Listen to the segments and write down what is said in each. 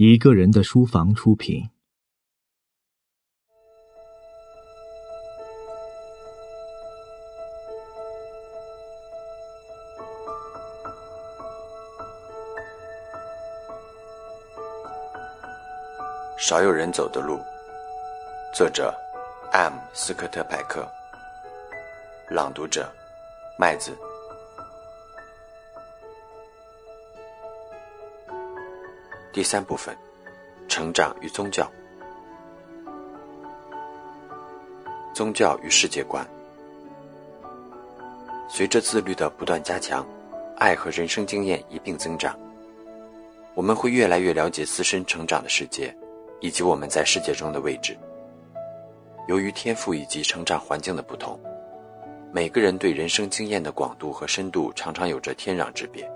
一个人的书房出品。少有人走的路，作者：M. 斯科特·派克，朗读者：麦子。第三部分：成长与宗教。宗教与世界观。随着自律的不断加强，爱和人生经验一并增长，我们会越来越了解自身成长的世界。以及我们在世界中的位置。由于天赋以及成长环境的不同，每个人对人生经验的广度和深度常常有着天壤之别。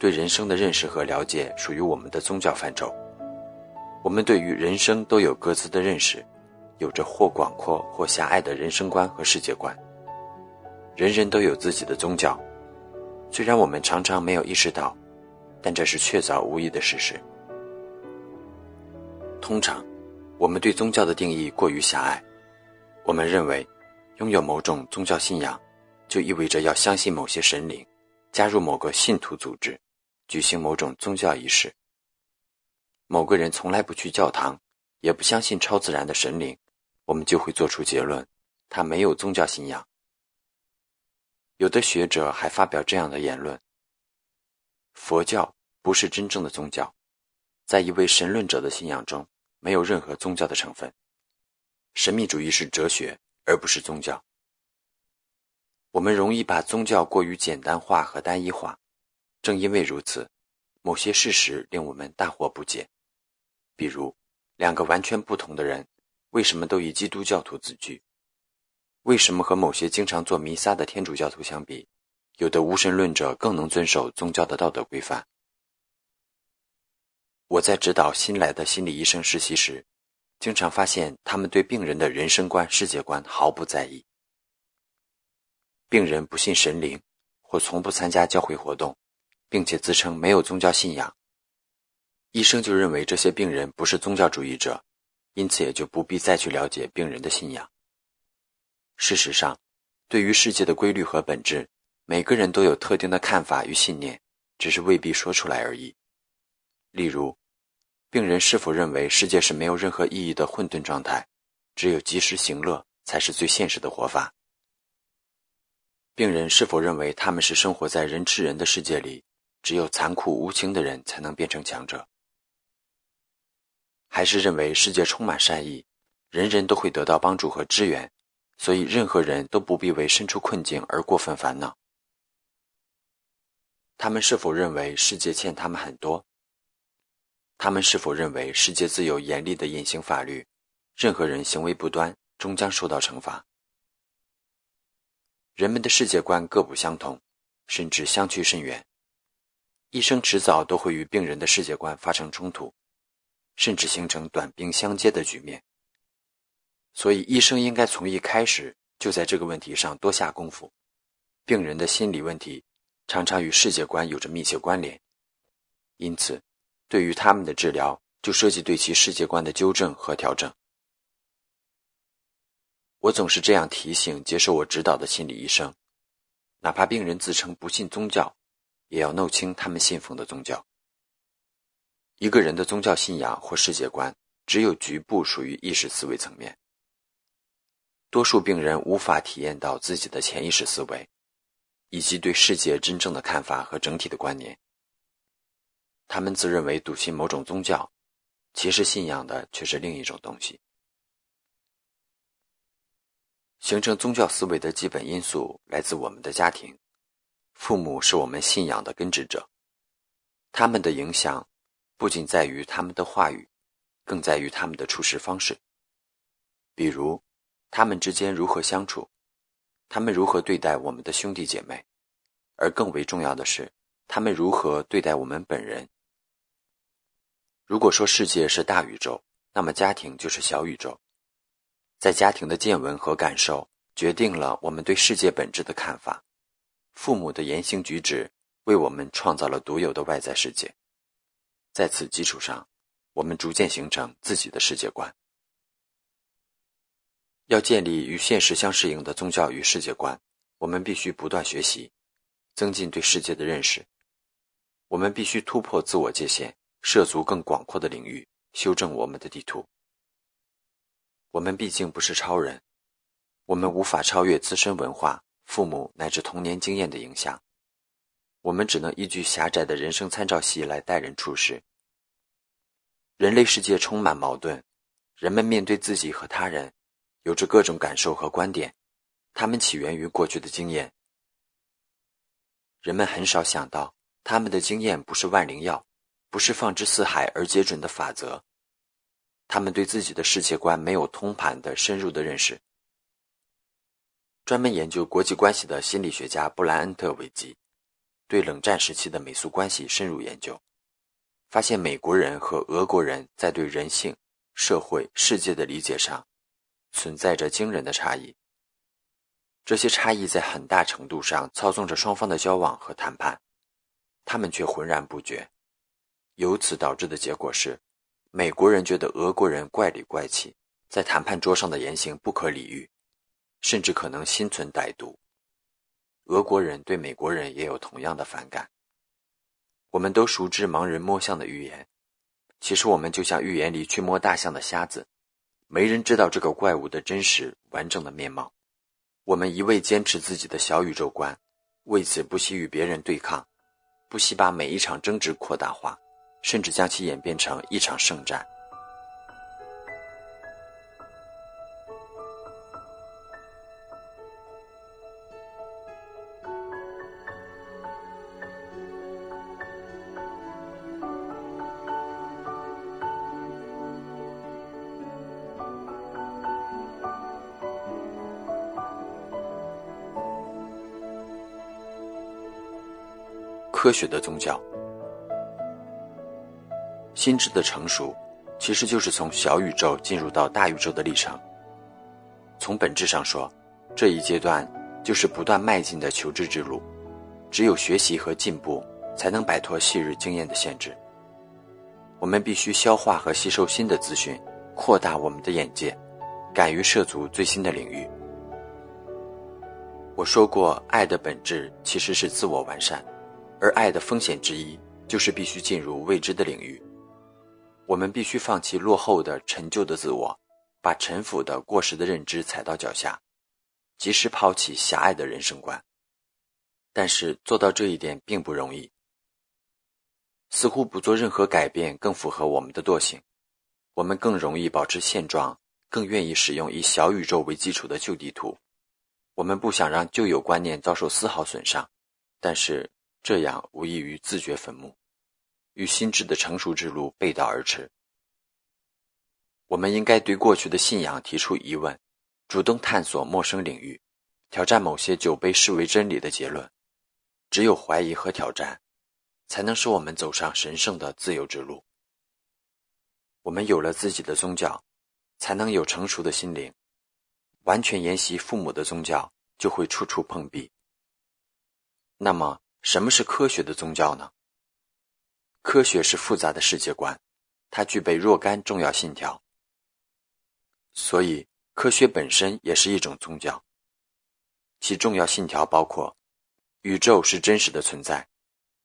对人生的认识和了解属于我们的宗教范畴。我们对于人生都有各自的认识，有着或广阔或狭隘的人生观和世界观。人人都有自己的宗教，虽然我们常常没有意识到，但这是确凿无疑的事实。通常，我们对宗教的定义过于狭隘。我们认为，拥有某种宗教信仰，就意味着要相信某些神灵，加入某个信徒组织，举行某种宗教仪式。某个人从来不去教堂，也不相信超自然的神灵，我们就会做出结论：他没有宗教信仰。有的学者还发表这样的言论：佛教不是真正的宗教。在一位神论者的信仰中，没有任何宗教的成分。神秘主义是哲学，而不是宗教。我们容易把宗教过于简单化和单一化，正因为如此，某些事实令我们大惑不解。比如，两个完全不同的人，为什么都以基督教徒自居？为什么和某些经常做弥撒的天主教徒相比，有的无神论者更能遵守宗教的道德规范？我在指导新来的心理医生实习时，经常发现他们对病人的人生观、世界观毫不在意。病人不信神灵，或从不参加教会活动，并且自称没有宗教信仰。医生就认为这些病人不是宗教主义者，因此也就不必再去了解病人的信仰。事实上，对于世界的规律和本质，每个人都有特定的看法与信念，只是未必说出来而已。例如，病人是否认为世界是没有任何意义的混沌状态，只有及时行乐才是最现实的活法？病人是否认为他们是生活在人吃人的世界里，只有残酷无情的人才能变成强者？还是认为世界充满善意，人人都会得到帮助和支援，所以任何人都不必为身处困境而过分烦恼？他们是否认为世界欠他们很多？他们是否认为世界自有严厉的隐形法律，任何人行为不端终将受到惩罚？人们的世界观各不相同，甚至相去甚远。医生迟早都会与病人的世界观发生冲突，甚至形成短兵相接的局面。所以，医生应该从一开始就在这个问题上多下功夫。病人的心理问题常常与世界观有着密切关联，因此。对于他们的治疗，就涉及对其世界观的纠正和调整。我总是这样提醒接受我指导的心理医生：，哪怕病人自称不信宗教，也要弄清他们信奉的宗教。一个人的宗教信仰或世界观，只有局部属于意识思维层面。多数病人无法体验到自己的潜意识思维，以及对世界真正的看法和整体的观念。他们自认为笃信某种宗教，其实信仰的却是另一种东西。形成宗教思维的基本因素来自我们的家庭，父母是我们信仰的根植者，他们的影响不仅在于他们的话语，更在于他们的处事方式。比如，他们之间如何相处，他们如何对待我们的兄弟姐妹，而更为重要的是，他们如何对待我们本人。如果说世界是大宇宙，那么家庭就是小宇宙。在家庭的见闻和感受，决定了我们对世界本质的看法。父母的言行举止，为我们创造了独有的外在世界。在此基础上，我们逐渐形成自己的世界观。要建立与现实相适应的宗教与世界观，我们必须不断学习，增进对世界的认识。我们必须突破自我界限，涉足更广阔的领域，修正我们的地图。我们毕竟不是超人，我们无法超越自身文化、父母乃至童年经验的影响。我们只能依据狭窄的人生参照系来待人处事。人类世界充满矛盾，人们面对自己和他人。有着各种感受和观点，它们起源于过去的经验。人们很少想到，他们的经验不是万灵药，不是放之四海而皆准的法则。他们对自己的世界观没有通盘的、深入的认识。专门研究国际关系的心理学家布莱恩特·维基，对冷战时期的美苏关系深入研究，发现美国人和俄国人在对人性、社会、世界的理解上。存在着惊人的差异，这些差异在很大程度上操纵着双方的交往和谈判，他们却浑然不觉。由此导致的结果是，美国人觉得俄国人怪里怪气，在谈判桌上的言行不可理喻，甚至可能心存歹毒；俄国人对美国人也有同样的反感。我们都熟知盲人摸象的寓言，其实我们就像寓言里去摸大象的瞎子。没人知道这个怪物的真实完整的面貌。我们一味坚持自己的小宇宙观，为此不惜与别人对抗，不惜把每一场争执扩大化，甚至将其演变成一场圣战。科学的宗教，心智的成熟，其实就是从小宇宙进入到大宇宙的历程。从本质上说，这一阶段就是不断迈进的求知之路。只有学习和进步，才能摆脱昔日经验的限制。我们必须消化和吸收新的资讯，扩大我们的眼界，敢于涉足最新的领域。我说过，爱的本质其实是自我完善。而爱的风险之一，就是必须进入未知的领域。我们必须放弃落后的、陈旧的自我，把陈腐的、过时的认知踩到脚下，及时抛弃狭隘的人生观。但是做到这一点并不容易。似乎不做任何改变更符合我们的惰性，我们更容易保持现状，更愿意使用以小宇宙为基础的旧地图。我们不想让旧有观念遭受丝毫损伤，但是。这样无异于自掘坟墓，与心智的成熟之路背道而驰。我们应该对过去的信仰提出疑问，主动探索陌生领域，挑战某些久被视为真理的结论。只有怀疑和挑战，才能使我们走上神圣的自由之路。我们有了自己的宗教，才能有成熟的心灵。完全沿袭父母的宗教，就会处处碰壁。那么。什么是科学的宗教呢？科学是复杂的世界观，它具备若干重要信条，所以科学本身也是一种宗教。其重要信条包括：宇宙是真实的存在，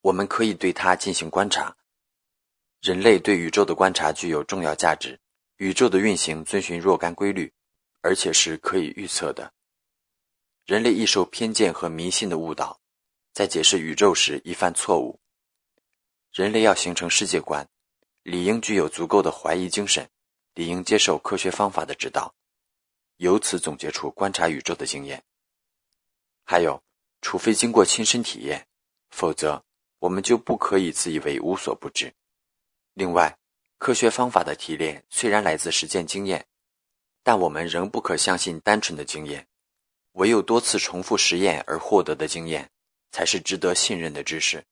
我们可以对它进行观察；人类对宇宙的观察具有重要价值；宇宙的运行遵循若干规律，而且是可以预测的；人类易受偏见和迷信的误导。在解释宇宙时一犯错误。人类要形成世界观，理应具有足够的怀疑精神，理应接受科学方法的指导，由此总结出观察宇宙的经验。还有，除非经过亲身体验，否则我们就不可以自以为无所不知。另外，科学方法的提炼虽然来自实践经验，但我们仍不可相信单纯的经验，唯有多次重复实验而获得的经验。才是值得信任的知识。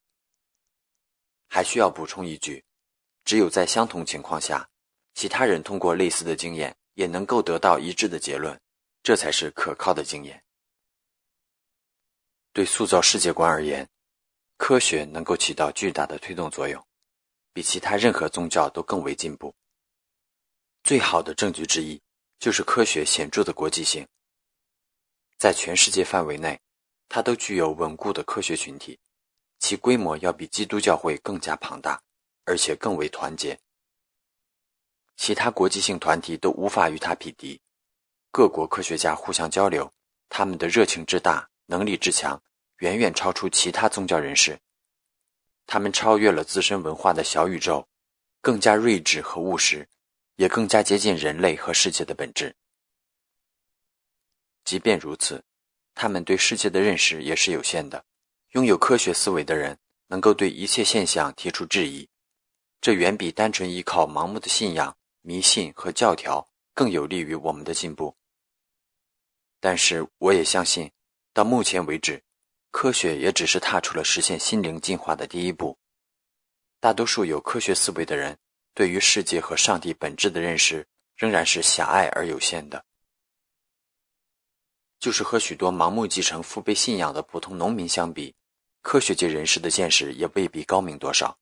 还需要补充一句：只有在相同情况下，其他人通过类似的经验也能够得到一致的结论，这才是可靠的经验。对塑造世界观而言，科学能够起到巨大的推动作用。比其他任何宗教都更为进步。最好的证据之一就是科学显著的国际性，在全世界范围内，它都具有稳固的科学群体，其规模要比基督教会更加庞大，而且更为团结。其他国际性团体都无法与它匹敌。各国科学家互相交流，他们的热情之大，能力之强，远远超出其他宗教人士。他们超越了自身文化的小宇宙，更加睿智和务实，也更加接近人类和世界的本质。即便如此，他们对世界的认识也是有限的。拥有科学思维的人能够对一切现象提出质疑，这远比单纯依靠盲目的信仰、迷信和教条更有利于我们的进步。但是，我也相信，到目前为止，科学也只是踏出了实现心灵进化的第一步。大多数有科学思维的人，对于世界和上帝本质的认识仍然是狭隘而有限的。就是和许多盲目继承父辈信仰的普通农民相比，科学界人士的见识也未必高明多少。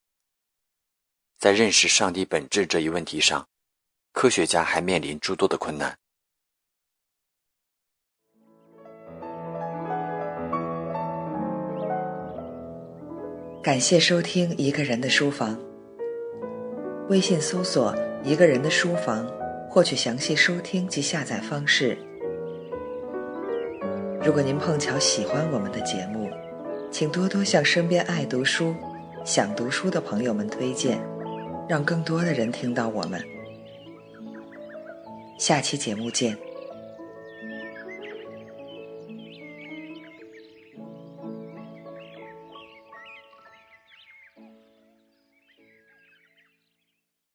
在认识上帝本质这一问题上，科学家还面临诸多的困难。感谢收听《一个人的书房》。微信搜索“一个人的书房”，获取详细收听及下载方式。如果您碰巧喜欢我们的节目，请多多向身边爱读书、想读书的朋友们推荐，让更多的人听到我们。下期节目见。